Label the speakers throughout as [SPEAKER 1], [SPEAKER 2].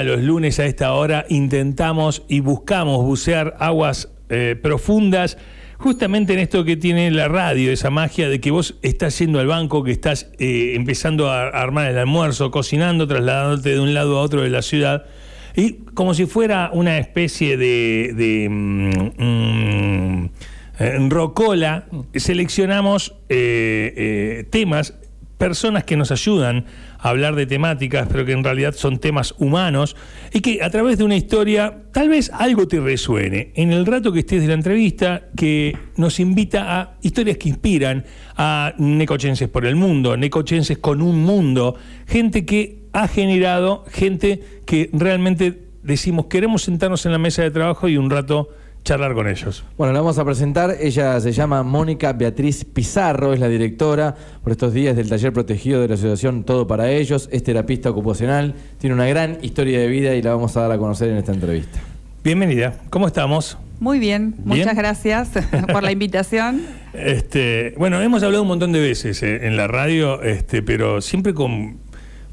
[SPEAKER 1] Los lunes a esta hora intentamos y buscamos bucear aguas eh, profundas, justamente en esto que tiene la radio, esa magia de que vos estás yendo al banco, que estás eh, empezando a armar el almuerzo, cocinando, trasladándote de un lado a otro de la ciudad, y como si fuera una especie de, de mm, mm, eh, rocola, seleccionamos temas, personas que nos ayudan a hablar de temáticas, pero que en realidad son temas humanos, y que a través de una historia tal vez algo te resuene en el rato que estés de la entrevista, que nos invita a historias que inspiran a necochenses por el mundo, necochenses con un mundo, gente que ha generado, gente que realmente decimos queremos sentarnos en la mesa de trabajo y un rato charlar con ellos.
[SPEAKER 2] Bueno, la vamos a presentar. Ella se llama Mónica Beatriz Pizarro, es la directora por estos días del taller protegido de la Asociación Todo para Ellos, es terapista ocupacional, tiene una gran historia de vida y la vamos a dar a conocer en esta entrevista.
[SPEAKER 1] Bienvenida, ¿cómo estamos?
[SPEAKER 3] Muy bien,
[SPEAKER 1] Bien.
[SPEAKER 3] muchas gracias por la invitación.
[SPEAKER 1] Este, bueno, hemos hablado un montón de veces eh, en la radio, este, pero siempre con,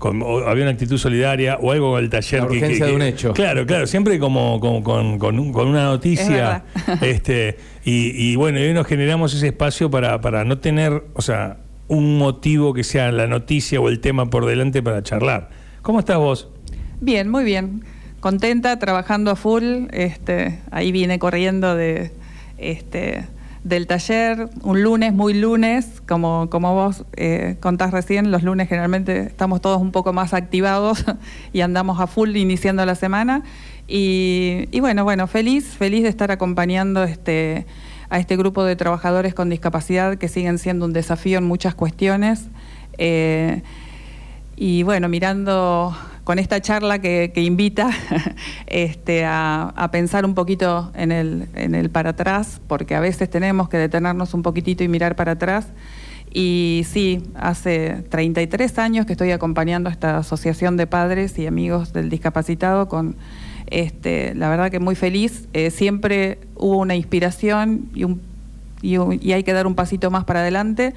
[SPEAKER 1] con- o había una actitud solidaria o algo con el taller.
[SPEAKER 2] La urgencia de un hecho.
[SPEAKER 1] Claro, claro, siempre como, como con, con un- con una noticia.
[SPEAKER 3] Es
[SPEAKER 1] este, y, y bueno, y hoy nos generamos ese espacio para, para no tener, o sea, un motivo que sea la noticia o el tema por delante para charlar. ¿Cómo estás vos?
[SPEAKER 3] Bien, muy bien. Contenta, trabajando a full. Este, ahí vine corriendo de, este, del taller. Un lunes, muy lunes, como, como vos eh, contás recién, los lunes generalmente estamos todos un poco más activados y andamos a full iniciando la semana. Y, y bueno, bueno, feliz, feliz de estar acompañando este, a este grupo de trabajadores con discapacidad que siguen siendo un desafío en muchas cuestiones. Eh, y bueno, mirando con esta charla que, invita este, a, pensar un poquito en el, en el para atrás, porque a veces tenemos que detenernos un poquitito y mirar para atrás. Y sí, hace 33 años que estoy acompañando a esta asociación de padres y amigos del discapacitado con, este, la verdad que muy feliz. Eh, siempre hubo una inspiración y, hay que dar un pasito más para adelante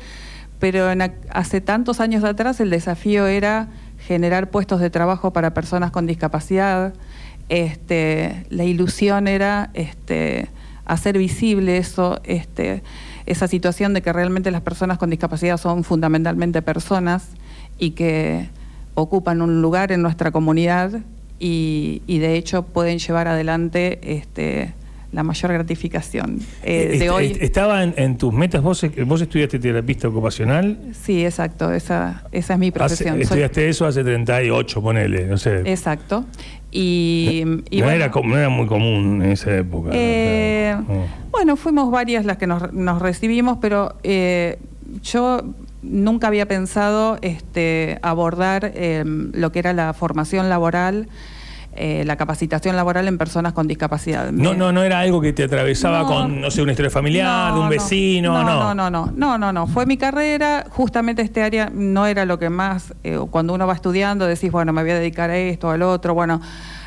[SPEAKER 3] pero en ac- hace tantos años atrás el desafío era generar puestos de trabajo para personas con discapacidad. Este, la ilusión era este, hacer visible eso, este, esa situación de que realmente las personas con discapacidad son fundamentalmente personas y que ocupan un lugar en nuestra comunidad y, y de hecho pueden llevar adelante este, la mayor gratificación eh,
[SPEAKER 1] Est-
[SPEAKER 3] de hoy.
[SPEAKER 1] est- ¿Estaba en, en tus metas? ¿Vos, ¿Vos estudiaste terapista ocupacional?
[SPEAKER 3] Sí, exacto, esa, esa es mi
[SPEAKER 1] Hace-
[SPEAKER 3] profesión. Soy-
[SPEAKER 1] estudiaste eso hace 38, ponele, no sé.
[SPEAKER 3] Exacto. Y, y
[SPEAKER 1] no,
[SPEAKER 3] bueno,
[SPEAKER 1] era, no era muy común en esa época. ¿no?
[SPEAKER 3] eh,
[SPEAKER 1] Claro.
[SPEAKER 3] bueno, fuimos varias las que nos, nos recibimos, pero eh, yo nunca había pensado este, abordar eh, lo que era la formación laboral, eh, la capacitación laboral en personas con discapacidad.
[SPEAKER 1] No, no, no era algo que te atravesaba
[SPEAKER 3] No.
[SPEAKER 1] con, no sé, una historia familiar, de un
[SPEAKER 3] No,
[SPEAKER 1] vecino, no.
[SPEAKER 3] no. No, no, no, no, no, no. Fue mi carrera, justamente este área no era lo que más, eh, cuando uno va estudiando decís, bueno, me voy a dedicar a esto, al otro, bueno,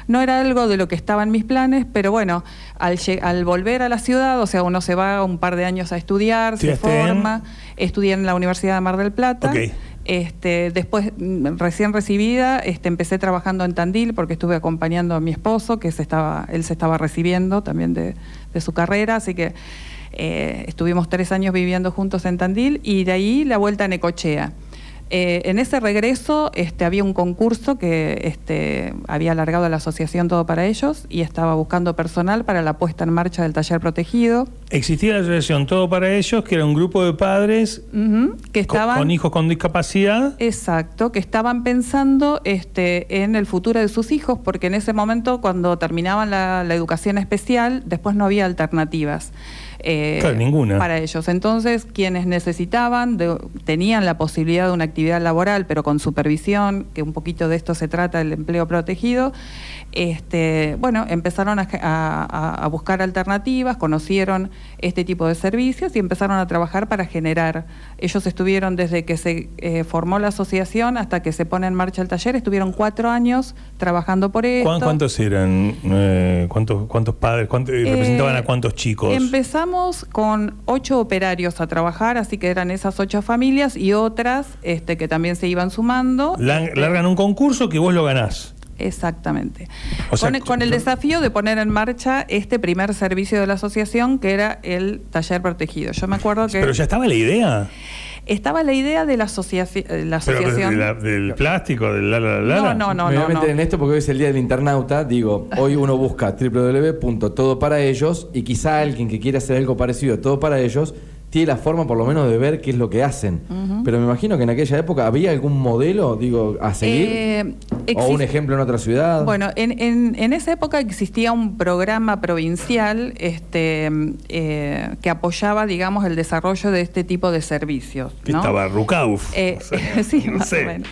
[SPEAKER 3] no era algo de lo que estaba en mis planes, pero bueno, al, volver a la ciudad, o sea, uno se va un par de años a estudiar, se forma, estudié en la Universidad de Mar del Plata.
[SPEAKER 1] Ok.
[SPEAKER 3] Este, después, mm, recién recibida, este, empecé trabajando en Tandil porque estuve acompañando a mi esposo, que se estaba, él se estaba recibiendo también de, su carrera, así que eh, estuvimos tres años viviendo juntos en Tandil y de ahí la vuelta a Necochea. Eh, en ese regreso este, había un concurso que este, había alargado la asociación Todo para Ellos y estaba buscando personal para la puesta en marcha del taller protegido.
[SPEAKER 1] Existía la asociación Todo para Ellos, que era un grupo de padres
[SPEAKER 3] que estaban
[SPEAKER 1] con hijos con discapacidad.
[SPEAKER 3] Exacto, que estaban pensando este, en el futuro de sus hijos, porque en ese momento, cuando terminaban la, la educación especial, después no había alternativas. Eh,
[SPEAKER 1] Claro, ninguna.
[SPEAKER 3] Para ellos. Entonces, quienes necesitaban, de- tenían la posibilidad de una actividad laboral, pero con supervisión, que un poquito de esto se trata, el empleo protegido, este, bueno, empezaron a, a- a buscar alternativas, conocieron este tipo de servicios y empezaron a trabajar para generar. Ellos estuvieron desde que se eh, formó la asociación hasta que se pone en marcha el taller, estuvieron cuatro años trabajando por esto.
[SPEAKER 1] ¿Cuán- ¿Cuántos eran? Eh, ¿cuántos, ¿Cuántos padres? ¿Cuántos,
[SPEAKER 3] Eh,
[SPEAKER 1] ¿Representaban a cuántos chicos?
[SPEAKER 3] Empezamos con ocho operarios a trabajar, así que eran esas ocho familias y otras este, que también se iban sumando.
[SPEAKER 1] Lan-
[SPEAKER 3] Este,
[SPEAKER 1] largan un concurso que vos lo ganás.
[SPEAKER 3] Exactamente.
[SPEAKER 1] O sea,
[SPEAKER 3] con, con el desafío de poner en marcha este primer servicio de la asociación, que era el taller protegido. Yo me acuerdo que
[SPEAKER 1] Pero ya estaba la idea.
[SPEAKER 3] estaba la idea de la, asociaci- eh, la
[SPEAKER 1] Pero
[SPEAKER 3] asociación.
[SPEAKER 1] de la- del plástico, del la, la, la,
[SPEAKER 3] No,
[SPEAKER 1] la.
[SPEAKER 3] no, no,
[SPEAKER 2] Me voy
[SPEAKER 3] no.
[SPEAKER 2] a meter
[SPEAKER 3] no.
[SPEAKER 2] en esto porque hoy es el día del internauta. Digo, hoy uno busca www.todo para ellos y quizá alguien que quiera hacer algo parecido a todo para ellos tiene la forma por lo menos de ver qué es lo que hacen. Pero me imagino que en aquella época había algún modelo, digo, a seguir.
[SPEAKER 3] Eh,
[SPEAKER 2] o un ejemplo en otra ciudad.
[SPEAKER 3] Bueno, en, en- en esa época existía un programa provincial este, eh, que apoyaba, digamos, el desarrollo de este tipo de servicios.
[SPEAKER 1] Que
[SPEAKER 3] ¿no?
[SPEAKER 1] estaba Rucauf.
[SPEAKER 3] Eh,
[SPEAKER 1] O sea,
[SPEAKER 3] sí,
[SPEAKER 1] no
[SPEAKER 3] más
[SPEAKER 1] sé.
[SPEAKER 3] o menos.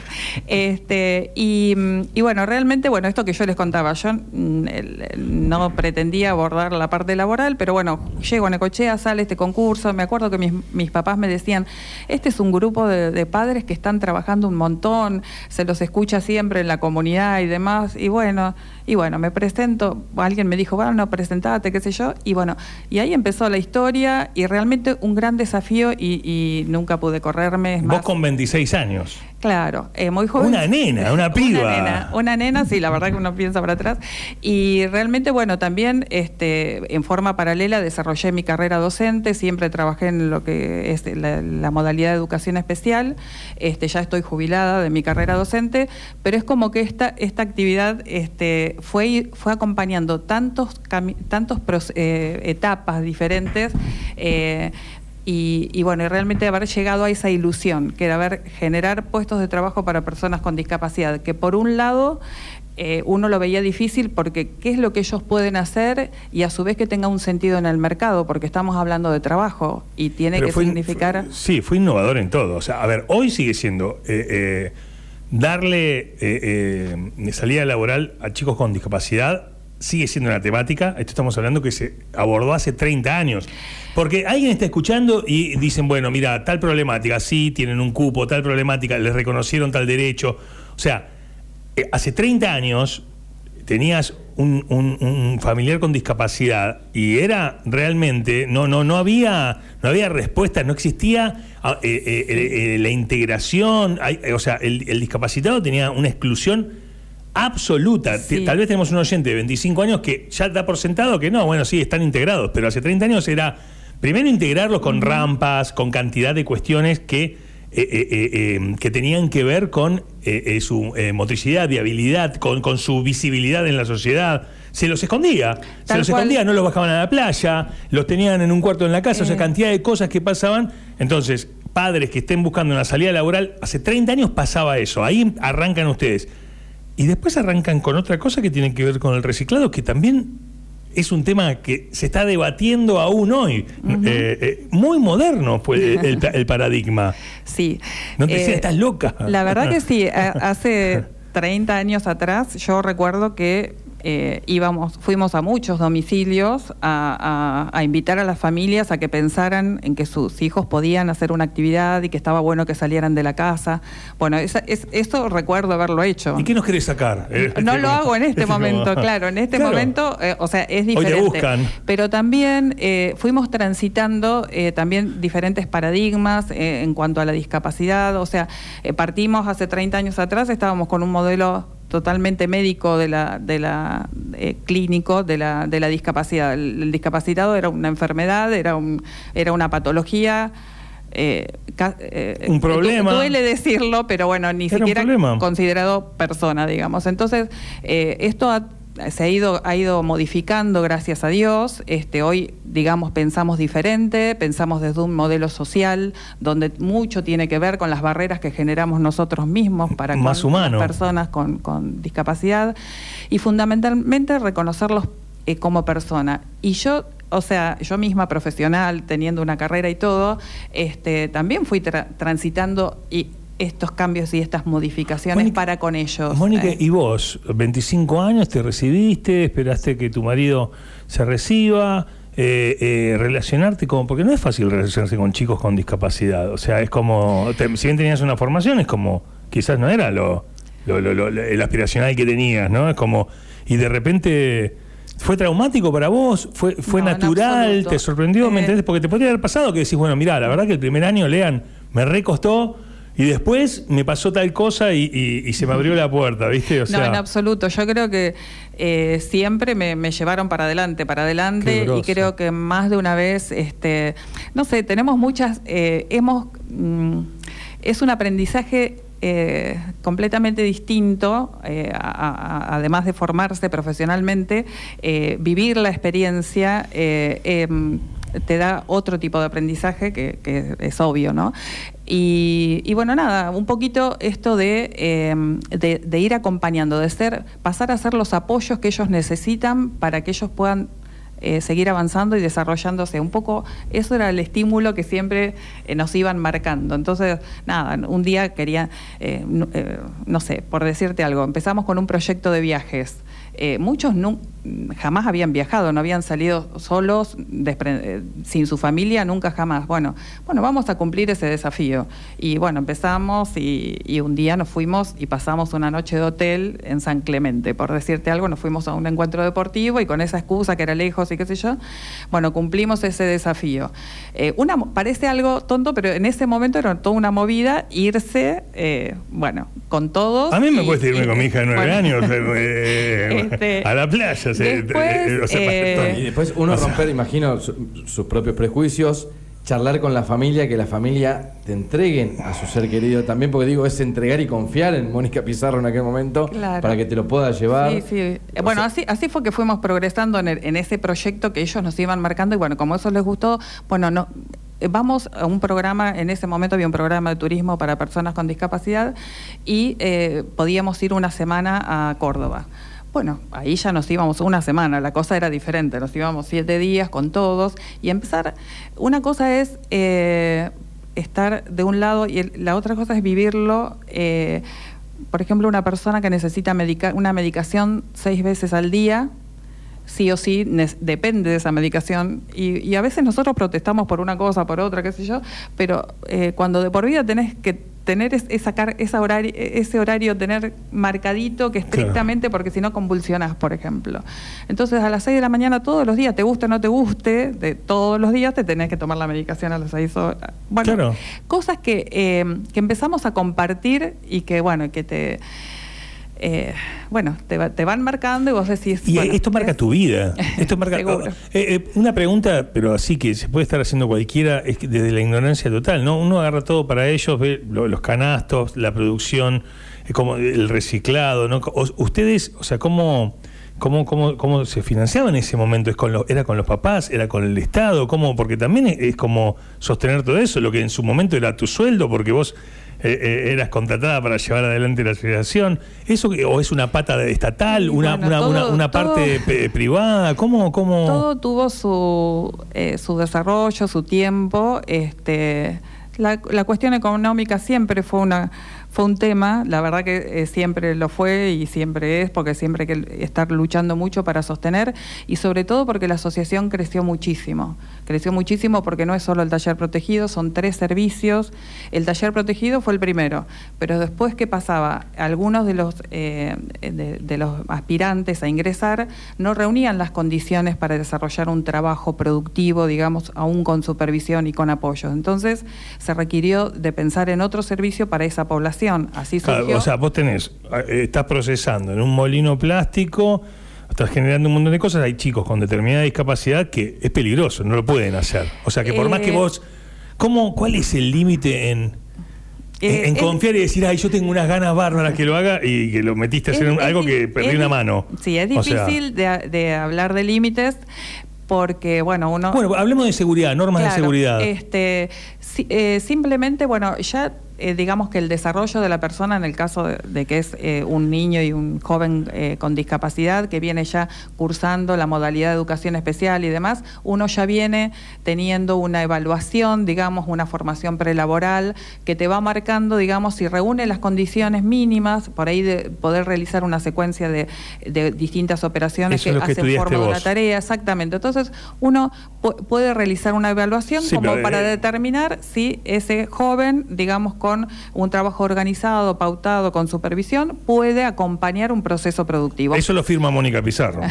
[SPEAKER 3] Este, y, y bueno, realmente, bueno, esto que yo les contaba, yo mm, el- el- no pretendía abordar la parte laboral, pero bueno, llego a Necochea, sale este concurso, me acuerdo que mis, mis papás me decían, este es un grupo de, de padres que están trabajando un montón, se los escucha siempre en la comunidad y demás, y bueno, y bueno, me presento, alguien me dijo, bueno, presentate, qué sé yo, y bueno, y ahí empezó la historia y realmente un gran desafío y, y nunca pude correrme.
[SPEAKER 1] Vos
[SPEAKER 3] más,
[SPEAKER 1] con 26 años.
[SPEAKER 3] Claro, eh, muy joven.
[SPEAKER 1] Una nena, una piba.
[SPEAKER 3] Una nena, una nena, sí, la verdad que uno piensa para atrás. Y realmente, bueno, también este, en forma paralela desarrollé mi carrera docente, siempre trabajé en lo que es la, la modalidad de educación especial, este, ya estoy jubilada de mi carrera docente, pero es como que esta, esta actividad este, fue, fue acompañando tantos, tantos eh, etapas diferentes. eh, y, y bueno, y realmente haber llegado a esa ilusión, que era haber generar puestos de trabajo para personas con discapacidad, que por un lado eh, uno lo veía difícil porque qué es lo que ellos pueden hacer y a su vez que tenga un sentido en el mercado, porque estamos hablando de trabajo y tiene
[SPEAKER 1] Pero
[SPEAKER 3] que
[SPEAKER 1] fue-
[SPEAKER 3] significar...
[SPEAKER 1] fue- sí, fue innovador en todo. O sea, a ver, hoy sigue siendo eh, eh, darle eh, eh, salida laboral a chicos con discapacidad. Sigue siendo una temática, esto estamos hablando que se abordó hace 30 años. Porque alguien está escuchando y dicen, bueno, mira, tal problemática, sí, tienen un cupo, tal problemática, les reconocieron tal derecho. O sea, eh, hace 30 años tenías un, familiar con discapacidad y era realmente no no no había no había respuesta no existía ah, eh, eh, la integración o sea el discapacitado tenía una exclusión absoluta
[SPEAKER 3] Sí.
[SPEAKER 1] Tal vez tenemos un oyente de 25 años que ya da por sentado que no bueno sí están integrados pero hace 30 años era primero integrarlos con rampas con cantidad de cuestiones que eh, eh, eh, que tenían que ver con su motricidad, viabilidad, con, con su visibilidad en la sociedad. Se los escondía, se los
[SPEAKER 3] cual.
[SPEAKER 1] escondía, no los bajaban a la playa, los tenían en un cuarto en la casa, o sea, cantidad de cosas que pasaban. Entonces, padres que estén buscando una salida laboral, hace 30 años pasaba eso, ahí arrancan ustedes. Y después arrancan con otra cosa que tiene que ver con el reciclado, que también es un tema que se está debatiendo aún hoy. Eh, eh, muy moderno fue el, paradigma.
[SPEAKER 3] Sí.
[SPEAKER 1] No te
[SPEAKER 3] Eh,
[SPEAKER 1] decía, estás loca.
[SPEAKER 3] La verdad que sí. a- Hace 30 años atrás yo recuerdo que eh, íbamos, fuimos a muchos domicilios a, a- a invitar a las familias a que pensaran en que sus hijos podían hacer una actividad y que estaba bueno que salieran de la casa. Bueno, esa- es- eso recuerdo haberlo hecho.
[SPEAKER 1] ¿Y qué nos querés sacar? Eh,
[SPEAKER 3] No
[SPEAKER 1] este,
[SPEAKER 3] lo
[SPEAKER 1] como-
[SPEAKER 3] hago en este
[SPEAKER 1] como-
[SPEAKER 3] momento, claro, en este
[SPEAKER 1] Claro.
[SPEAKER 3] momento, eh, o sea, es
[SPEAKER 1] Hoy te
[SPEAKER 3] diferente.
[SPEAKER 1] buscan.
[SPEAKER 3] Pero también eh, fuimos transitando eh, también diferentes paradigmas en cuanto a la discapacidad, o sea, partimos hace 30 años atrás, estábamos con un modelo totalmente médico de la, de la eh, clínico de la, de la discapacidad. El, el discapacitado era una enfermedad, era un, era una patología. eh, eh,
[SPEAKER 1] Un problema.
[SPEAKER 3] du- Duele decirlo, pero bueno, ni
[SPEAKER 1] Era
[SPEAKER 3] siquiera considerado persona, digamos. Entonces, eh, esto ha- se ha ido, ha ido modificando, gracias a Dios. Este, hoy, digamos, pensamos diferente, pensamos desde un modelo social, donde mucho tiene que ver con las barreras que generamos nosotros mismos para
[SPEAKER 1] Más
[SPEAKER 3] con
[SPEAKER 1] humano.
[SPEAKER 3] las personas con, con discapacidad y fundamentalmente reconocerlos eh, como persona. Y yo, o sea, yo misma profesional, teniendo una carrera y todo, este, también fui tra- transitando y estos cambios y estas modificaciones
[SPEAKER 1] Mónica-
[SPEAKER 3] para con ellos.
[SPEAKER 1] Mónica,
[SPEAKER 3] Eh,
[SPEAKER 1] ¿y vos? 25 años, te recibiste, esperaste que tu marido se reciba, eh, eh, relacionarte con... Porque no es fácil relacionarse con chicos con discapacidad. O sea, es como... te- si bien tenías una formación, es como... Quizás no era lo, lo- lo- lo- el aspiracional que tenías, ¿no? Es como... Y de repente... ¿Fue traumático para vos? ¿Fue, fue
[SPEAKER 3] No,
[SPEAKER 1] natural? ¿Te sorprendió? ¿Me entendés? Porque te podría haber pasado que decís, bueno, mira, la verdad que el primer año, lean, me recostó y después me pasó tal cosa y, se me abrió la puerta, ¿viste?
[SPEAKER 3] O sea, no, en absoluto. Yo creo que eh, siempre me, llevaron para adelante, para adelante, y creo que más de una vez, este, no sé, tenemos muchas, eh, hemos, mm, es un aprendizaje eh, completamente distinto, además de formarse profesionalmente, vivir la experiencia em, te da otro tipo de aprendizaje que, es obvio, ¿no? Y, bueno, nada, un poquito esto em, de, de, ir acompañando, de ser, pasar a ser los apoyos que ellos necesitan para que ellos puedan eh, seguir avanzando y desarrollándose. Un poco eso era el estímulo que siempre eh, nos iban marcando. Entonces, nada, un día quería, eh, no sé, por decirte algo, empezamos con un proyecto de viajes. Muchos no, jamás habían viajado, no habían salido solos, eh, sin su familia, nunca jamás. Bueno, bueno, vamos a cumplir ese desafío. Y bueno, empezamos y, un día nos fuimos y pasamos una noche de hotel en San Clemente, por decirte algo, nos fuimos a un encuentro deportivo y con esa excusa que era lejos y qué sé yo, bueno, cumplimos ese desafío. Eh, una, parece algo tonto, pero en ese momento era toda una movida irse, eh, bueno, con todos.
[SPEAKER 1] A mí me cuesta irme con mi hija de nueve años este, a la playa.
[SPEAKER 2] Después, eh, y después uno romper, imagino, sus propios prejuicios, charlar con la familia, que la familia te entreguen a su ser querido también, porque digo, es entregar y confiar en Mónica Pizarro en aquel momento para que te lo pueda llevar. Sí,
[SPEAKER 3] sí. bueno, así, así fue que fuimos progresando en, en ese proyecto que ellos nos iban marcando y bueno, como eso les gustó, bueno, no vamos a un programa, en ese momento había un programa de turismo para personas con discapacidad y eh, podíamos ir una semana a Córdoba. Bueno, ahí ya nos íbamos una semana, la cosa era diferente, nos íbamos siete días con todos y empezar, una cosa es eh, estar de un lado y la otra cosa es vivirlo, eh, por ejemplo, una persona que necesita una medicación seis veces al día, sí o sí depende de esa medicación y, a veces nosotros protestamos por una cosa, por otra, qué sé yo, pero eh, cuando de por vida tenés que tener esa, esa horario, ese horario, tener marcadito que estrictamente, porque si no convulsionas, por ejemplo. Entonces a las 6 de la mañana todos los días, te guste o no te guste, de todos los días te tenés que tomar la medicación a las 6 horas. Bueno, cosas que, eh, que empezamos a compartir y que, bueno, que te eh, bueno, te, van marcando y vos decís...
[SPEAKER 1] Y esto marca tu vida. Esto marca, oh, eh, eh, una pregunta, pero así que se puede estar haciendo cualquiera, es que desde la ignorancia total, ¿no? Uno agarra todo para ellos, ve los canastos, la producción, como el reciclado, ¿no? ustedes, o sea, ¿cómo, cómo, cómo, cómo se financiaban en ese momento? ¿Es con ¿Era con los papás? ¿Era con el Estado? ¿Cómo? Porque también es como sostener todo eso, lo que en su momento era tu sueldo, porque vos eh, eh, eras contratada para llevar adelante la asociación. ¿Eso o es una pata estatal, una, una, parte privada? ¿Cómo, ¿Cómo...?
[SPEAKER 3] Todo tuvo su, eh, su desarrollo, su tiempo. Este, la, la cuestión económica siempre fue una fue un tema, la verdad que eh, siempre lo fue y siempre es, porque siempre hay que estar luchando mucho para sostener y sobre todo porque la asociación creció muchísimo. Creció muchísimo porque no es solo el taller protegido, son tres servicios. El taller protegido fue el primero, pero después, ¿qué pasaba? Algunos de los, eh, de, los aspirantes a ingresar no reunían las condiciones para desarrollar un trabajo productivo, digamos, aún con supervisión y con apoyo. Entonces, se requirió de pensar en otro servicio para esa población Así surgió.
[SPEAKER 1] o sea, vos tenés, eh, estás procesando en un molino plástico, estás generando un montón de cosas, hay chicos con determinada discapacidad que es peligroso, no lo pueden hacer. O sea, que por más que eh, vos... ¿cómo, ¿Cuál es el límite en, en, eh, confiar y decir, ay, yo tengo unas ganas bárbaras que lo haga y que lo metiste a hacer algo que perdí una mano?
[SPEAKER 3] Sí, es difícil de, hablar de límites porque, bueno, uno...
[SPEAKER 1] Bueno, hablemos de seguridad, normas de seguridad.
[SPEAKER 3] Este, simplemente, bueno, ya eh, digamos que el desarrollo de la persona en el caso de, que es eh, un niño y un joven eh, con discapacidad que viene ya cursando la modalidad de educación especial y demás, uno ya viene teniendo una evaluación, digamos, una formación prelaboral que te va marcando, digamos, si reúne las condiciones mínimas, por ahí de poder realizar una secuencia de, distintas operaciones que, hacen forma de una tarea, exactamente. Entonces, uno puede realizar una evaluación como para determinar si ese joven, digamos, con un trabajo organizado, pautado, con supervisión, puede acompañar un proceso productivo.
[SPEAKER 1] Eso lo firma Mónica Pizarro,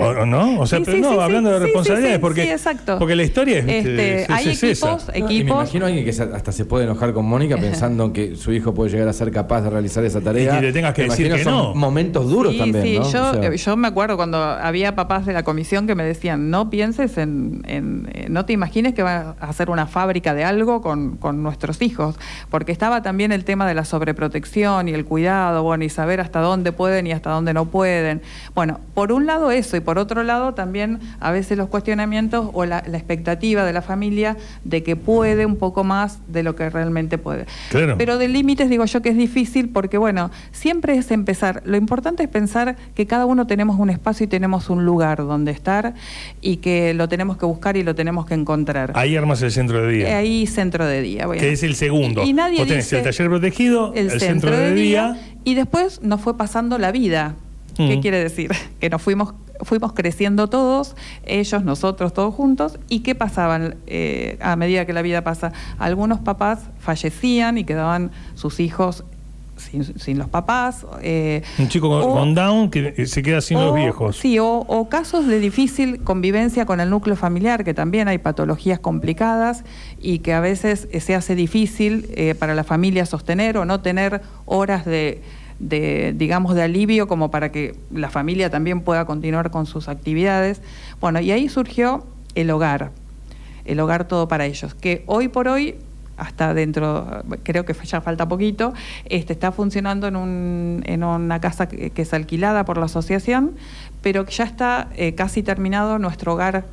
[SPEAKER 1] ¿o no? O sea, pero no, hablando de responsabilidades, porque,
[SPEAKER 3] exacto.
[SPEAKER 1] porque la historia es,
[SPEAKER 3] este, hay equipos, equipos.
[SPEAKER 2] me imagino a alguien que hasta se puede enojar con Mónica pensando que su hijo puede llegar a ser capaz de realizar esa tarea.
[SPEAKER 1] Y que le tengas que decir que
[SPEAKER 2] son
[SPEAKER 1] no.
[SPEAKER 2] momentos duros también,
[SPEAKER 3] sí.
[SPEAKER 2] ¿no?
[SPEAKER 3] Yo, yo me acuerdo cuando había papás de la comisión que me decían, no pienses en, en eh, no te imagines que va a hacer una fábrica de algo con, con nuestros hijos, porque estaba también el tema de la sobreprotección y el cuidado, bueno, y saber hasta dónde pueden y hasta dónde no pueden. Bueno, por un lado eso, y por otro lado también a veces los cuestionamientos o la, la expectativa de la familia de que puede un poco más de lo que realmente puede.
[SPEAKER 1] Claro.
[SPEAKER 3] Pero de límites digo yo que es difícil porque, bueno, siempre es empezar. Lo importante es pensar que cada uno tenemos un espacio y tenemos un lugar donde estar y que lo tenemos que buscar y lo tenemos que encontrar.
[SPEAKER 1] Ahí armas el centro de día.
[SPEAKER 3] Ahí centro de día. Bueno.
[SPEAKER 1] Que es el segundo.
[SPEAKER 3] Y, y nadie
[SPEAKER 1] Vos tenés
[SPEAKER 3] dice
[SPEAKER 1] el taller protegido, el, centro, de, día.
[SPEAKER 3] Y después nos fue pasando la vida. ¿Qué
[SPEAKER 1] Mm.
[SPEAKER 3] quiere decir? Que nos fuimos, fuimos creciendo todos, ellos, nosotros, todos juntos. ¿Y qué pasaban eh, a medida que la vida pasa? Algunos papás fallecían y quedaban sus hijos sin, sin los papás. eh,
[SPEAKER 1] Un chico con,
[SPEAKER 3] o-
[SPEAKER 1] con Down que se queda sin los viejos.
[SPEAKER 3] Sí, o, o casos de difícil convivencia con el núcleo familiar, que también hay patologías complicadas y que a veces eh, se hace difícil eh, para la familia sostener o no tener horas de, de, digamos, de alivio como para que la familia también pueda continuar con sus actividades. Bueno, y ahí surgió el hogar, el hogar todo para ellos, que hoy por hoy hasta dentro, creo que ya falta poquito, este, está funcionando en, un, en una casa que, que es alquilada por la asociación, pero que ya está eh, casi terminado nuestro hogar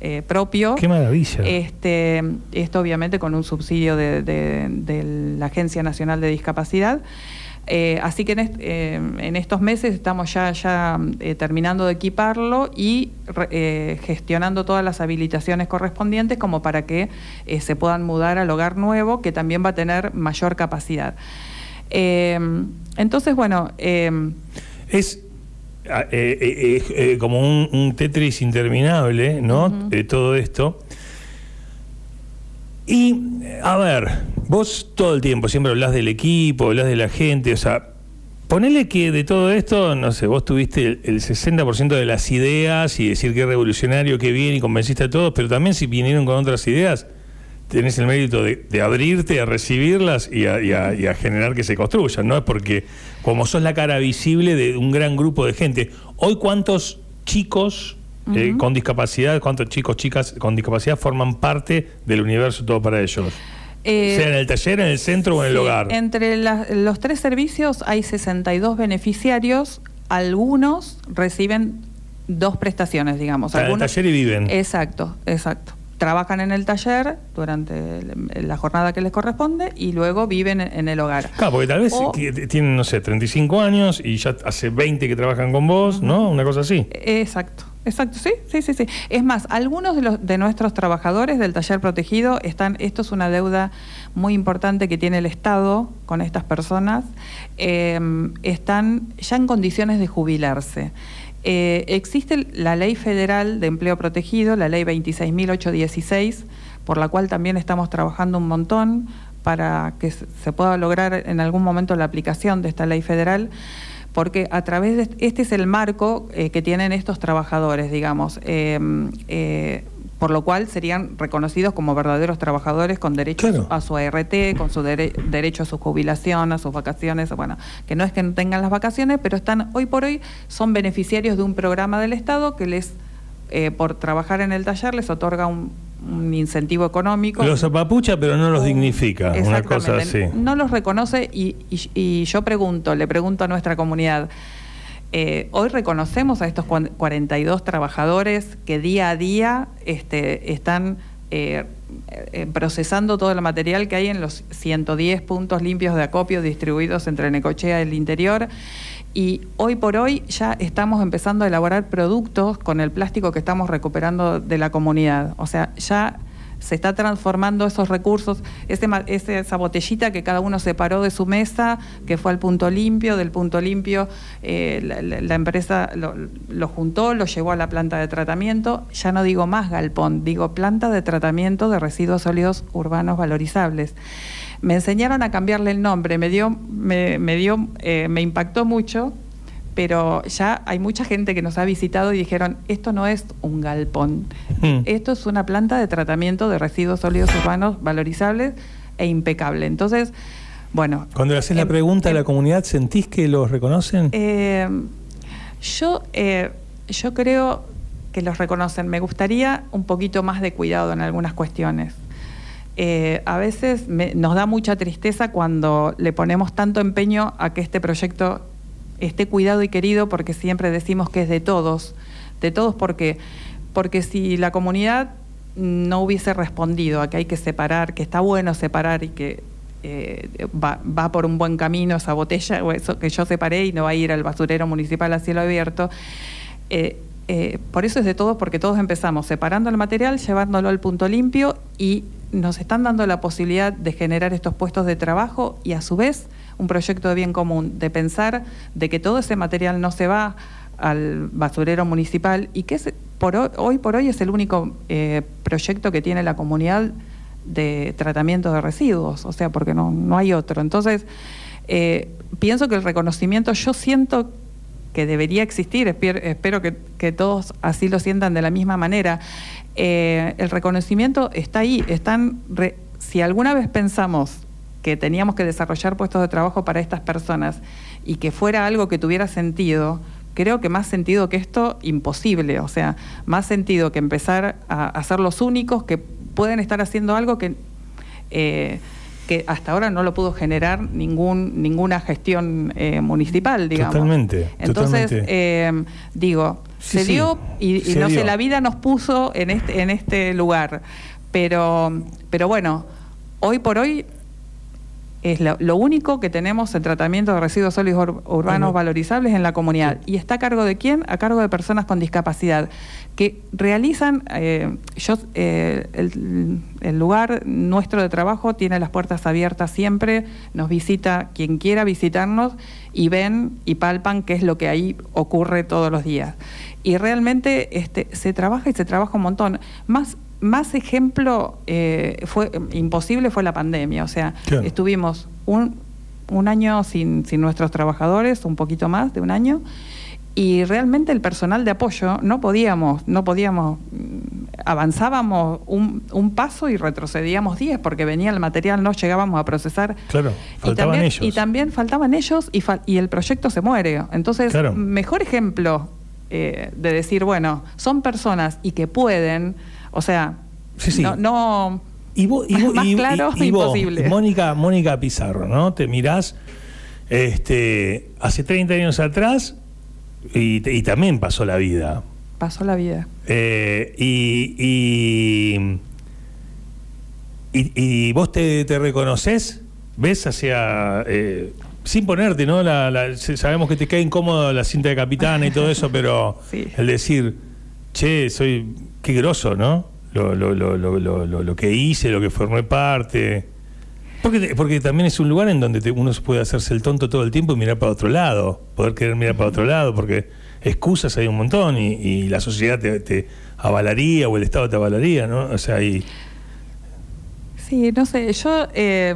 [SPEAKER 3] eh, propio.
[SPEAKER 1] Qué maravilla.
[SPEAKER 3] Este, esto obviamente con un subsidio de, de- de la Agencia Nacional de Discapacidad. Eh, así que en, est- eh, en estos meses estamos ya, ya eh, terminando de equiparlo y gestionando todas las habilitaciones correspondientes como para que se puedan mudar al hogar nuevo, que también va a tener mayor capacidad. Entonces, bueno,
[SPEAKER 1] Es ah, como un, un Tetris interminable, ¿no? Eh, todo esto. Y, a ver, vos todo el tiempo siempre hablas del equipo, hablas de la gente, o sea, ponele que de todo esto, no sé, vos tuviste el, el 60% de las ideas y decir que es revolucionario, que bien y convenciste a todos, pero también si vinieron con otras ideas, tenés el mérito de, de abrirte a recibirlas y a, y a- y a generar que se construyan, ¿no? Es porque como sos la cara visible de un gran grupo de gente, hoy cuántos chicos eh, con discapacidad, cuántos chicos, chicas con discapacidad forman parte del universo todo para ellos,
[SPEAKER 3] eh,
[SPEAKER 1] sea en el taller, en el centro o en el
[SPEAKER 3] Sí,
[SPEAKER 1] hogar.
[SPEAKER 3] Entre la- los tres servicios hay 62 beneficiarios, algunos reciben dos prestaciones, digamos.
[SPEAKER 1] Están en el
[SPEAKER 3] Algunos,
[SPEAKER 1] taller y viven.
[SPEAKER 3] Exacto, exacto. Trabajan en el taller durante la jornada que les corresponde y luego viven en el hogar.
[SPEAKER 1] Claro, porque tal vez
[SPEAKER 3] O-
[SPEAKER 1] tienen, no sé, 35 años y ya hace 20 que trabajan con vos, ¿no? Una cosa así.
[SPEAKER 3] Exacto, exacto, sí, sí, sí, sí. Es más, algunos de, los, de nuestros trabajadores del taller protegido están, esto es una deuda muy importante que tiene el Estado con estas personas, eh, están ya en condiciones de jubilarse. Eh, existe la ley federal de empleo protegido, la ley 26.816, por la cual también estamos trabajando un montón para que se pueda lograr en algún momento la aplicación de esta ley federal porque a través de este es el marco eh, que tienen estos trabajadores, digamos, eh, eh, por lo cual serían reconocidos como verdaderos trabajadores con derecho
[SPEAKER 1] Claro.
[SPEAKER 3] a su ART, con su dere- derecho a su jubilación, a sus vacaciones, bueno, que no es que no tengan las vacaciones, pero están hoy por hoy son beneficiarios de un programa del Estado que les eh, por trabajar en el taller les otorga un, un incentivo económico.
[SPEAKER 1] Los apapucha, pero no los dignifica, una cosa así.
[SPEAKER 3] No los reconoce y, y- y yo pregunto, le pregunto a nuestra comunidad, eh, hoy reconocemos a estos cuan- 42 trabajadores que día a día este, están eh, eh, procesando todo el material que hay en los 110 puntos limpios de acopio distribuidos entre Necochea y el interior. Y hoy por hoy ya estamos empezando a elaborar productos con el plástico que estamos recuperando de la comunidad. O sea, ya se está transformando esos recursos, ese, esa botellita que cada uno separó de su mesa, que fue al punto limpio, del punto limpio eh, la empresa lo, lo juntó, lo llevó a la planta de tratamiento, ya no digo más galpón, digo planta de tratamiento de residuos sólidos urbanos valorizables. Me enseñaron a cambiarle el nombre, me dio, me, me dio, eh, me impactó mucho, pero ya hay mucha gente que nos ha visitado y dijeron, esto no es un galpón,
[SPEAKER 1] Mm.
[SPEAKER 3] esto es una planta de tratamiento de residuos sólidos urbanos valorizables e impecable. Entonces, bueno.
[SPEAKER 1] Cuando le haces la
[SPEAKER 3] em-
[SPEAKER 1] pregunta a la
[SPEAKER 3] em-
[SPEAKER 1] comunidad, ¿sentís que los reconocen?
[SPEAKER 3] eh, yo, eh, yo creo que los reconocen. Me gustaría un poquito más de cuidado en algunas cuestiones. Eh, a veces me- nos da mucha tristeza cuando le ponemos tanto empeño a que este proyecto esté cuidado y querido porque siempre decimos que es de todos. De todos porque, porque si la comunidad no hubiese respondido a que hay que separar, que está bueno separar y que eh, va, va por un buen camino esa botella o eso que yo separé y no va a ir al basurero municipal a cielo abierto. eh, eh, por eso es de todos, porque todos empezamos separando el material, llevándolo al punto limpio y nos están dando la posibilidad de generar estos puestos de trabajo y a su vez un proyecto de bien común, de pensar de que todo ese material no se va al basurero municipal y que es, por hoy, hoy por hoy es el único eh, proyecto que tiene la comunidad de tratamiento de residuos, o sea, porque no, no hay otro. Entonces, eh, pienso que el reconocimiento, yo siento que debería existir, espero que, que todos así lo sientan de la misma manera. Eh, el reconocimiento está ahí, están re- si alguna vez pensamos que teníamos que desarrollar puestos de trabajo para estas personas y que fuera algo que tuviera sentido, creo que más sentido que esto, imposible. O sea, más sentido que empezar a, a ser los únicos que pueden estar haciendo algo que, eh, que hasta ahora no lo pudo generar ningún, ninguna gestión eh, municipal, digamos.
[SPEAKER 1] Totalmente,
[SPEAKER 3] Entonces,
[SPEAKER 1] totalmente.
[SPEAKER 3] eh, digo,
[SPEAKER 1] Sí,
[SPEAKER 3] se
[SPEAKER 1] sí,
[SPEAKER 3] dio y, no sé, la vida nos puso en este, en este lugar. Pero, pero bueno, hoy por hoy es lo, lo único que tenemos en tratamiento de residuos sólidos ur- urbanos valorizables en la comunidad. ¿Y está a cargo de quién? A cargo de personas con discapacidad, que realizan, eh, yo, eh, el, el lugar nuestro de trabajo tiene las puertas abiertas siempre, nos visita quien quiera visitarnos y ven y palpan qué es lo que ahí ocurre todos los días. Y realmente este, se trabaja y se trabaja un montón. Más, más ejemplo eh, fue imposible fue la pandemia. O sea,
[SPEAKER 1] Claro.
[SPEAKER 3] estuvimos un, un año sin, sin nuestros trabajadores, un poquito más de un año, y realmente el personal de apoyo no podíamos, no podíamos, mm, avanzábamos un, un paso y retrocedíamos 10 porque venía el material, no llegábamos a procesar.
[SPEAKER 1] Claro,
[SPEAKER 3] Y
[SPEAKER 1] faltaban
[SPEAKER 3] también,
[SPEAKER 1] ellos.
[SPEAKER 3] y también faltaban ellos y, y el proyecto se muere. Entonces,
[SPEAKER 1] Claro.
[SPEAKER 3] mejor ejemplo eh, de decir, bueno, son personas y que pueden, o sea,
[SPEAKER 1] Sí, sí.
[SPEAKER 3] no, no
[SPEAKER 1] Y vos, y vos-
[SPEAKER 3] Más
[SPEAKER 1] y-
[SPEAKER 3] claro,
[SPEAKER 1] y-
[SPEAKER 3] imposible.
[SPEAKER 1] Mónica, Mónica Pizarro, ¿no? Te mirás este, hace 30 años atrás y, también pasó la vida.
[SPEAKER 3] pasó la vida.
[SPEAKER 1] Eh, y, y, vos te, te reconoces, ves hacia... eh, sin ponerte, ¿no? La, sabemos que te cae incómodo la cinta de capitana y todo eso, pero
[SPEAKER 3] Sí.
[SPEAKER 1] el decir, che, soy, qué groso, ¿no? Lo, lo, lo, lo, que hice, lo que formé parte. Porque, también es un lugar en donde uno puede hacerse el tonto todo el tiempo y mirar para otro lado, poder querer mirar para otro lado, porque excusas hay un montón y, la sociedad te, avalaría o el Estado te avalaría, ¿no? O sea, y
[SPEAKER 3] Sí, no sé, yo eh,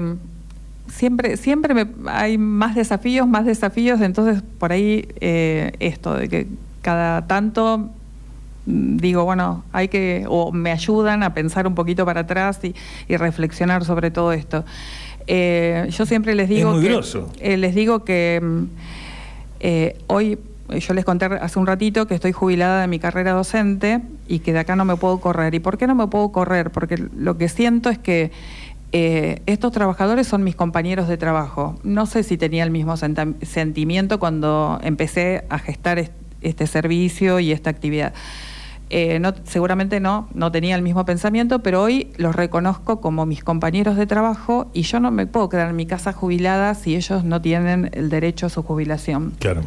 [SPEAKER 3] siempre, siempre me, hay más desafíos, más desafíos, entonces por ahí eh, esto, de que cada tanto digo, bueno, hay que, o me ayudan a pensar un poquito para atrás y, y reflexionar sobre todo esto. Eh, yo siempre les digo
[SPEAKER 1] muy
[SPEAKER 3] que, eh, les digo que mm, eh, hoy yo les conté hace un ratito que estoy jubilada de mi carrera docente y que de acá no me puedo correr. ¿Y por qué no me puedo correr? Porque lo que siento es que eh, estos trabajadores son mis compañeros de trabajo. No sé si tenía el mismo sentimiento cuando empecé a gestar est- este servicio y esta actividad. Eh, no, seguramente no, no tenía el mismo pensamiento, pero hoy los reconozco como mis compañeros de trabajo y yo no me puedo quedar en mi casa jubilada si ellos no tienen el derecho a su jubilación.
[SPEAKER 1] claro,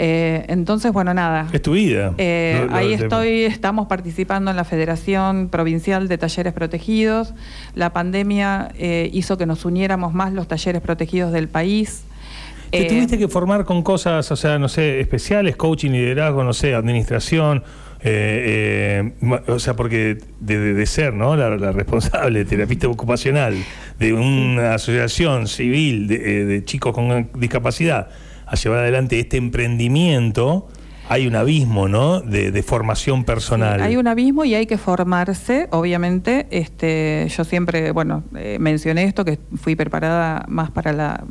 [SPEAKER 3] Eh, entonces, bueno, nada.
[SPEAKER 1] es tu vida.
[SPEAKER 3] Eh, ahí estoy, estamos participando en la Federación Provincial de Talleres Protegidos. La pandemia eh, hizo que nos uniéramos más los talleres protegidos del país.
[SPEAKER 1] ¿Te tuviste que formar con cosas, o sea, no sé, especiales, coaching, liderazgo, no sé, administración, Eh, eh, o sea, porque de, de ser ¿no? La, la, responsable terapista ocupacional de una asociación civil de, de chicos con discapacidad a llevar adelante este emprendimiento, hay un abismo, ¿no? De, formación personal.
[SPEAKER 3] Sí, hay un abismo y hay que formarse, obviamente. Este, yo siempre, bueno, eh, mencioné esto, que fui preparada más para la,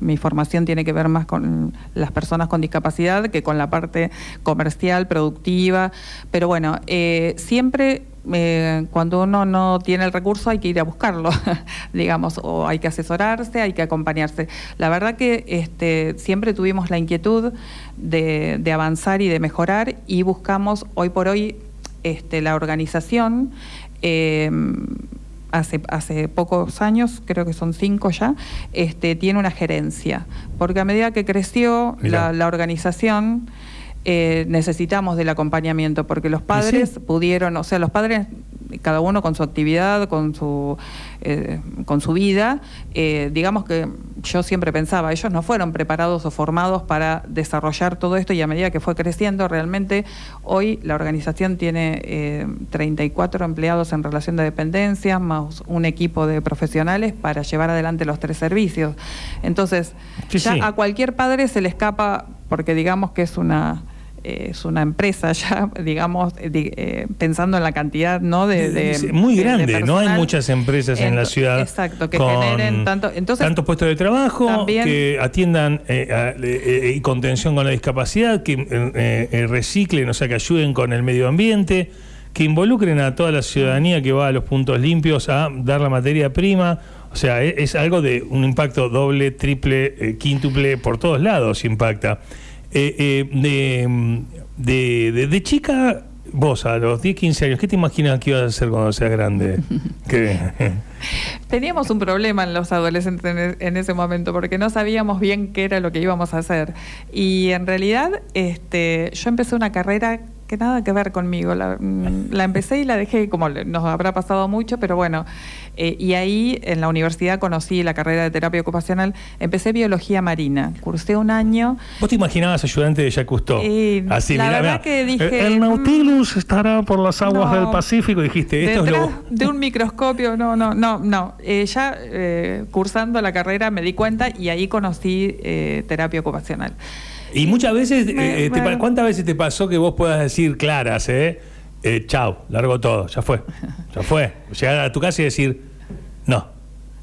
[SPEAKER 3] Mi formación tiene que ver más con las personas con discapacidad que con la parte comercial, productiva. Pero bueno, eh, siempre eh, cuando uno no tiene el recurso hay que ir a buscarlo, digamos, o hay que asesorarse, hay que acompañarse. La verdad que este, siempre tuvimos la inquietud de, avanzar y de mejorar y buscamos hoy por hoy este, la organización. Em, hace, hace pocos años, creo que son cinco ya, este, tiene una gerencia, porque a medida que creció la, la organización, eh, necesitamos del acompañamiento, porque los padres pudieron, o sea, los padres, cada uno con su actividad, con su, eh, con su vida, eh, digamos que yo siempre pensaba, ellos no fueron preparados o formados para desarrollar todo esto y a medida que fue creciendo, realmente hoy la organización tiene 34 empleados en relación de dependencia, más un equipo de profesionales para llevar adelante los tres servicios. Entonces, ya a cualquier padre se le escapa, porque digamos que es una es una empresa ya, digamos, eh, eh, pensando en la cantidad ¿no? de...
[SPEAKER 1] muy grande, no hay muchas empresas en, la ciudad.
[SPEAKER 3] Exacto, que generen tanto... Entonces,
[SPEAKER 1] puestos de trabajo, que atiendan eh, y contención con la discapacidad, que reciclen, o sea, que ayuden con el medio ambiente, que involucren a toda la ciudadanía que va a los puntos limpios a dar la materia prima. O sea, es, es algo de un impacto doble, triple, quíntuple, por todos lados impacta. Eh, eh, de, de, chica, vos a los 10, 15 años, ¿qué te imaginas que ibas a hacer cuando seas grande?
[SPEAKER 3] Teníamos un problema en los adolescentes en, ese momento porque no sabíamos bien qué era lo que íbamos a hacer. Y en realidad este, yo empecé una carrera que nada que ver conmigo. La, mm, la, empecé y la dejé, como nos habrá pasado mucho, pero bueno. Eh, y ahí en la universidad conocí la carrera de terapia ocupacional. Empecé biología marina. Cursé un año.
[SPEAKER 1] ¿Vos te imaginabas ayudante de Jacques Cousteau?
[SPEAKER 3] Así, la verdad que dije.
[SPEAKER 1] El, Nautilus estará por las aguas del Pacífico. Dijiste, esto es lo.
[SPEAKER 3] De un microscopio, no, no, no, no. Eh, ya eh, cursando la carrera me di cuenta y ahí conocí terapia ocupacional.
[SPEAKER 1] Y muchas veces, eh, eh, ¿cuántas veces te pasó que vos puedas decir claras, eh? eh chao, largo todo, ya fue, ya fue. Llegar a tu casa y decir, no,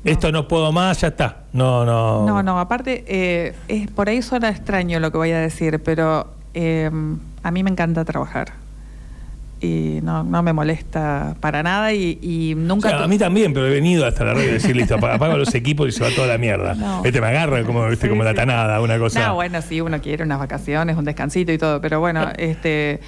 [SPEAKER 1] esto no puedo más, ya está. No, no.
[SPEAKER 3] No, no, aparte, es, por ahí suena extraño lo que voy a decir, pero a mí me encanta trabajar y no, no me molesta para nada y, nunca...
[SPEAKER 1] a mí también, pero he venido hasta la radio y decir, listo, apago los equipos y se va toda la mierda. Este me agarra como, este, como la tanada, una cosa...
[SPEAKER 3] No, bueno, sí, uno quiere unas vacaciones, un descansito y todo, pero bueno, este...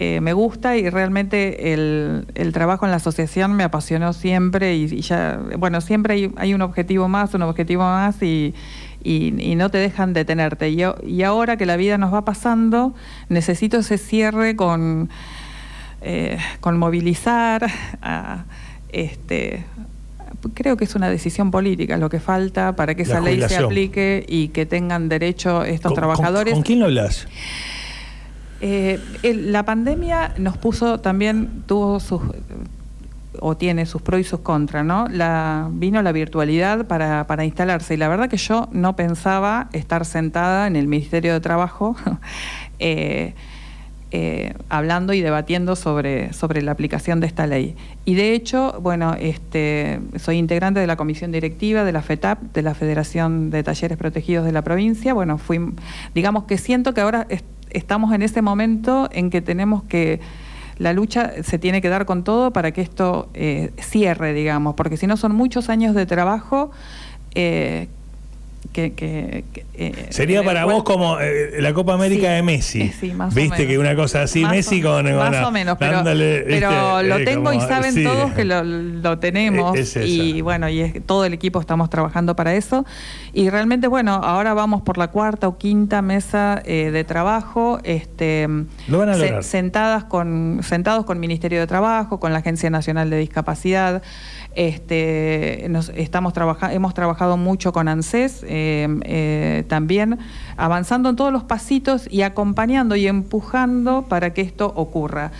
[SPEAKER 3] Eh, me gusta y realmente el, el, trabajo en la asociación me apasionó siempre y, ya, bueno, siempre hay, hay, un objetivo más, un objetivo más y, y, no te dejan detenerte. Y, y ahora que la vida nos va pasando, necesito ese cierre con eh, con movilizar, este, creo que es una decisión política lo que falta para que esa ley se aplique y que tengan derecho estos trabajadores.
[SPEAKER 1] ¿Con, quién lo hablas?
[SPEAKER 3] Eh, la pandemia nos puso también, tuvo sus o tiene sus pros y sus contras, ¿no? La, vino la virtualidad para, para instalarse y la verdad que yo no pensaba estar sentada en el Ministerio de Trabajo eh, eh, hablando y debatiendo sobre, sobre la aplicación de esta ley. Y de hecho, bueno, este, soy integrante de la comisión directiva de la FETAP, de la Federación de Talleres Protegidos de la provincia. Bueno, fui, digamos que siento que ahora estamos en ese momento en que tenemos que la lucha se tiene que dar con todo para que esto eh, cierre, digamos, porque si no son muchos años de trabajo eh, que,
[SPEAKER 1] eh, Sería para vos como eh, la Copa América de Messi.
[SPEAKER 3] Eh,
[SPEAKER 1] Viste que una cosa así, Messi con.
[SPEAKER 3] Más o menos, pero, lo tengo y saben todos que lo, tenemos. y bueno, y todo el equipo estamos trabajando para eso. Y realmente, bueno, ahora vamos por la cuarta o quinta mesa de trabajo. Este, sentadas con, sentados con el Ministerio de Trabajo, con la Agencia Nacional de Discapacidad. Este, nos, estamos hemos trabajado mucho con ANSES eh, eh, también avanzando en todos los pasitos y acompañando y empujando para que esto ocurra.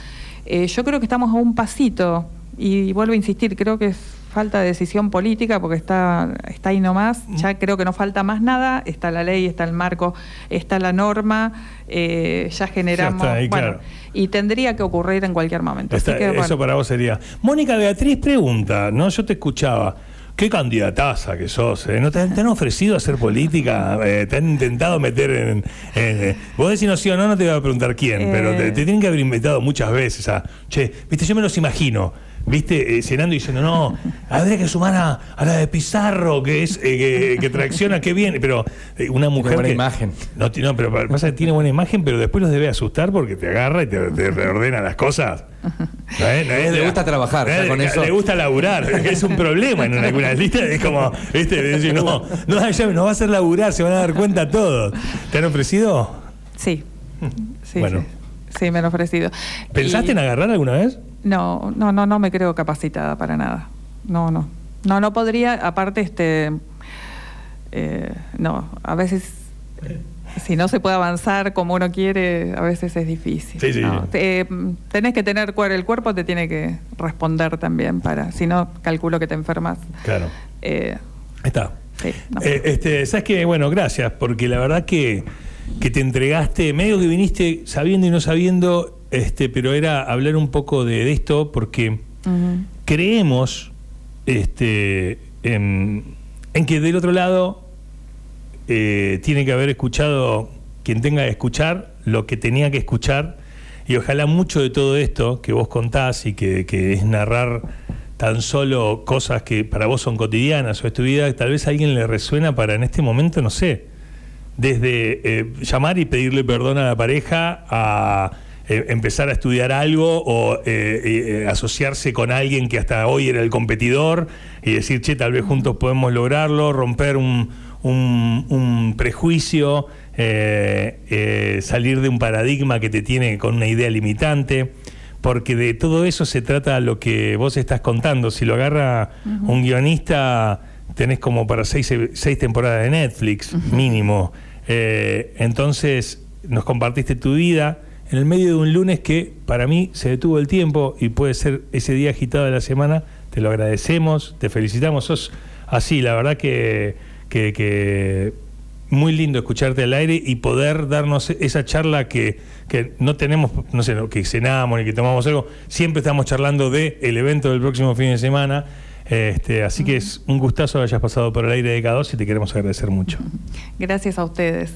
[SPEAKER 3] Eh, yo creo que estamos a un pasito y vuelvo a insistir, creo que es falta de decisión política porque está, está ahí nomás, ya creo que no falta más nada, está la ley, está el marco, está la norma, ya generamos... bueno, Y tendría que ocurrir en cualquier momento.
[SPEAKER 1] Eso para vos sería... Mónica Beatriz pregunta, ¿no? Yo te escuchaba. Qué candidataza que sos, ¿eh? ¿No te, han ofrecido hacer política? Eh, ¿Te han intentado meter en...? Eh, vos decís no sí o no, no te voy a preguntar quién, pero te, te, tienen que haber invitado muchas veces a... Che, viste, yo me los imagino viste, eh, cenando y diciendo, no, habría que sumar a, la de Pizarro, que es eh, que, tracciona, que bien, pero eh, una mujer. Tiene
[SPEAKER 2] buena imagen.
[SPEAKER 1] No, no, pero pasa que tiene buena imagen, pero después los debe asustar porque te agarra y te, reordena las cosas.
[SPEAKER 2] le gusta trabajar, con eso.
[SPEAKER 1] Le gusta laburar, es un problema en una lista. Es como, viste, decir, no, no, ya no va a hacer laburar, se van a dar cuenta todos. ¿Te han ofrecido?
[SPEAKER 3] Sí. sí bueno. Sí. me han ofrecido.
[SPEAKER 1] ¿Pensaste en agarrar alguna vez?
[SPEAKER 3] No, no, no, no me creo capacitada para nada. No, no. No, no podría, aparte, este, eh, no, a veces, si no se puede avanzar como uno quiere, a veces es difícil. Sí, sí. Eh, tenés que tener, el cuerpo te tiene que responder también para, si no, calculo que te enfermas.
[SPEAKER 1] Claro. Eh, Está. Sí, este, Sabes que, bueno, gracias, porque la verdad que, que te entregaste, medio que viniste sabiendo y no sabiendo este, pero era hablar un poco de, esto porque creemos este, en, que del otro lado eh, tiene que haber escuchado quien tenga que escuchar lo que tenía que escuchar. Y ojalá mucho de todo esto que vos contás y que, es narrar tan solo cosas que para vos son cotidianas o es tu vida, tal vez a alguien le resuena para en este momento, no sé, desde eh, llamar y pedirle perdón a la pareja a eh, empezar a estudiar algo o eh, eh, asociarse con alguien que hasta hoy era el competidor y decir, che, tal vez juntos podemos lograrlo, romper un, prejuicio, salir de un paradigma que te tiene con una idea limitante porque de todo eso se trata lo que vos estás contando. Si lo agarra un guionista, tenés como para seis, seis temporadas de Netflix, mínimo. Entonces, nos compartiste tu vida, en el medio de un lunes que para mí se detuvo el tiempo y puede ser ese día agitado de la semana. Te lo agradecemos, te felicitamos. Sos así, la verdad que, que, muy lindo escucharte al aire y poder darnos esa charla que, que no tenemos, no sé, que cenamos ni que tomamos algo. Siempre estamos charlando de el evento del próximo fin de semana. Este, así que es un gustazo que hayas pasado por el aire de K2 y te queremos agradecer mucho.
[SPEAKER 3] Gracias a ustedes.